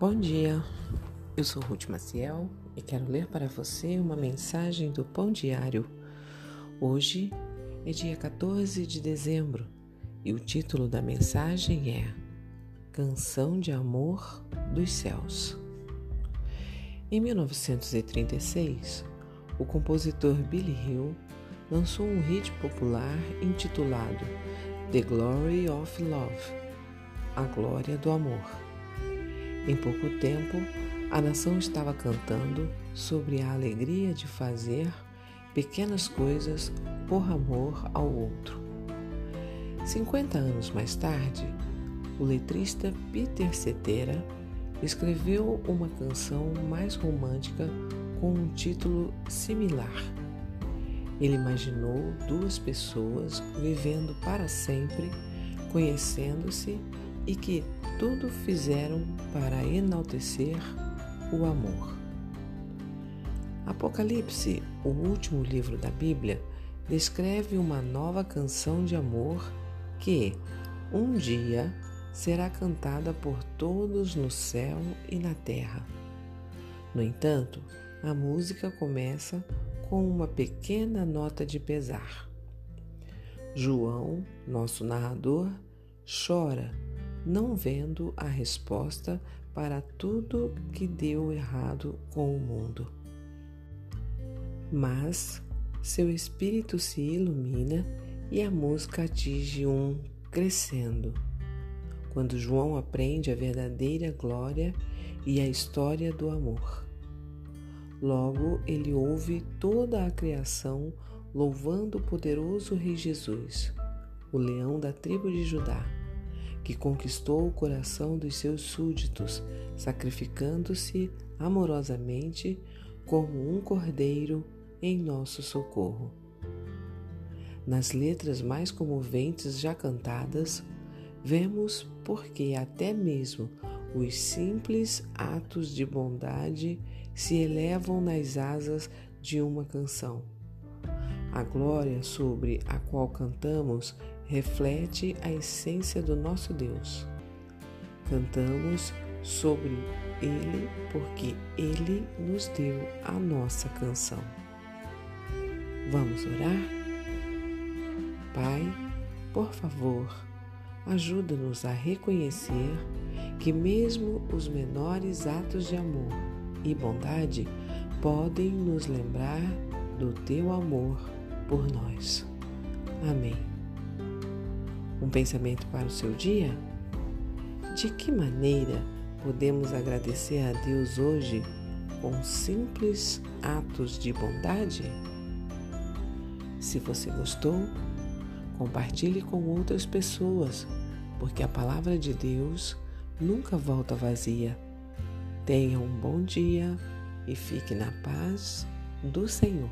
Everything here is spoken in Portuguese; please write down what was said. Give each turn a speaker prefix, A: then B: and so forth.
A: Bom dia, eu sou Ruth Maciel e quero ler para você uma mensagem do Pão Diário. Hoje é dia 14 de dezembro e o título da mensagem é Canção de Amor dos Céus. Em 1936, o compositor Billy Hill lançou um hit popular intitulado The Glory of Love A Glória do Amor. Em pouco tempo, a nação estava cantando sobre a alegria de fazer pequenas coisas por amor ao outro. 50 anos mais tarde, o letrista Peter Cetera escreveu uma canção mais romântica com um título similar. Ele imaginou duas pessoas vivendo para sempre, conhecendo-se e que tudo fizeram para enaltecer o amor. Apocalipse, o último livro da Bíblia, descreve uma nova canção de amor que, um dia, será cantada por todos no céu e na terra. No entanto, a música começa com uma pequena nota de pesar. João, nosso narrador, chora não vendo a resposta para tudo que deu errado com o mundo. Mas seu espírito se ilumina e a música atinge um crescendo. Quando João aprende a verdadeira glória e a história do amor. Logo ele ouve toda a criação louvando o poderoso Rei Jesus, o leão da tribo de Judá que conquistou o coração dos seus súditos, sacrificando-se amorosamente como um cordeiro em nosso socorro. Nas letras mais comoventes já cantadas, vemos porque até mesmo os simples atos de bondade se elevam nas asas de uma canção. A glória sobre a qual cantamos reflete a essência do nosso Deus. Cantamos sobre Ele porque Ele nos deu a nossa canção. Vamos orar? Pai, por favor, ajuda-nos a reconhecer que mesmo os menores atos de amor e bondade podem nos lembrar do teu amor por nós. Amém. Um pensamento para o seu dia? De que maneira podemos agradecer a Deus hoje com simples atos de bondade? Se você gostou, compartilhe com outras pessoas, porque a palavra de Deus nunca volta vazia. Tenha um bom dia e fique na paz do Senhor.